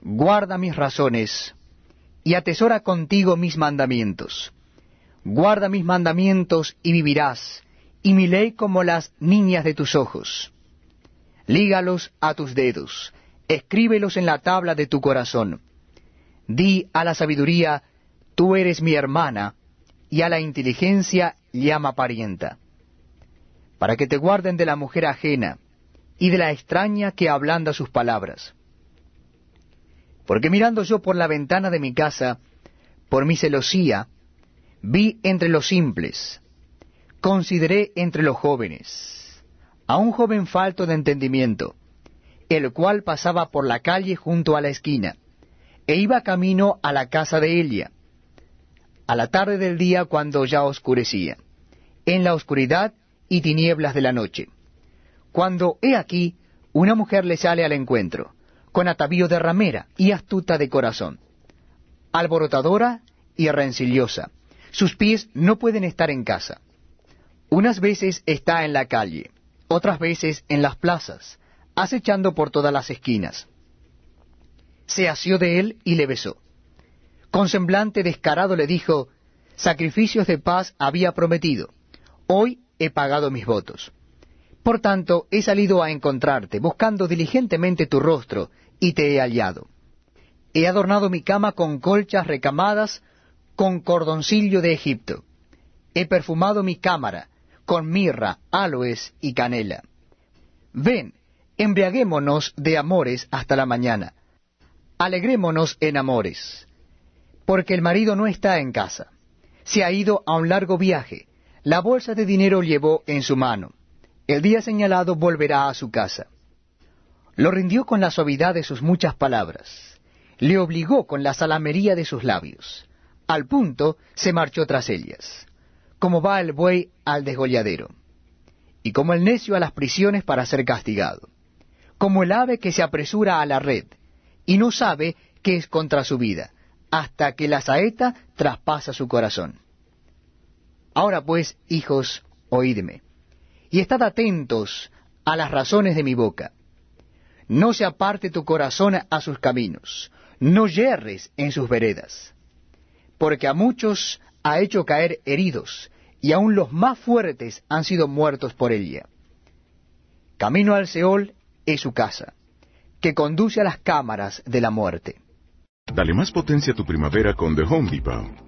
guarda mis razones, y atesora contigo mis mandamientos. Guarda mis mandamientos y vivirás, y mi ley como las niñas de tus ojos. Lígalos a tus dedos, escríbelos en la tabla de tu corazón. Di a la sabiduría, tú eres mi hermana, y a la inteligencia llama parienta. Para que te guarden de la mujer ajena, y de la extraña que ablanda sus palabras porque mirando yo por la ventana de mi casa, por mi celosía, vi entre los simples, consideré entre los jóvenes, a un joven falto de entendimiento, el cual pasaba por la calle junto a la esquina, e iba camino a la casa de Elia, a la tarde del día cuando ya oscurecía, en la oscuridad y tinieblas de la noche, cuando he aquí una mujer le sale al encuentro, con atavío de ramera y astuta de corazón, alborotadora y rencillosa. Sus pies no pueden estar en casa. Unas veces está en la calle, otras veces en las plazas, acechando por todas las esquinas. Se asió de él y le besó. Con semblante descarado le dijo, Sacrificios de paz había prometido, hoy he pagado mis votos. Por tanto, he salido a encontrarte, buscando diligentemente tu rostro, y te he hallado. He adornado mi cama con colchas recamadas, con cordoncillo de Egipto. He perfumado mi cámara con mirra, aloes y canela. Ven, embriaguémonos de amores hasta la mañana. Alegrémonos en amores, porque el marido no está en casa. Se ha ido a un largo viaje. La bolsa de dinero llevó en su mano. El día señalado volverá a su casa. Lo rindió con la suavidad de sus muchas palabras, le obligó con la salamería de sus labios. Al punto se marchó tras ellas, como va el buey al desgolladero, y como el necio a las prisiones para ser castigado, como el ave que se apresura a la red, y no sabe que es contra su vida, hasta que la saeta traspasa su corazón. Ahora pues, hijos, oídme, y estad atentos a las razones de mi boca no se aparte tu corazón a sus caminos, no yerres en sus veredas, porque a muchos ha hecho caer heridos, y aun los más fuertes han sido muertos por ella. Camino al Seol es su casa, que conduce a las cámaras de la muerte. Dale más potencia a tu primavera con The Home Depot.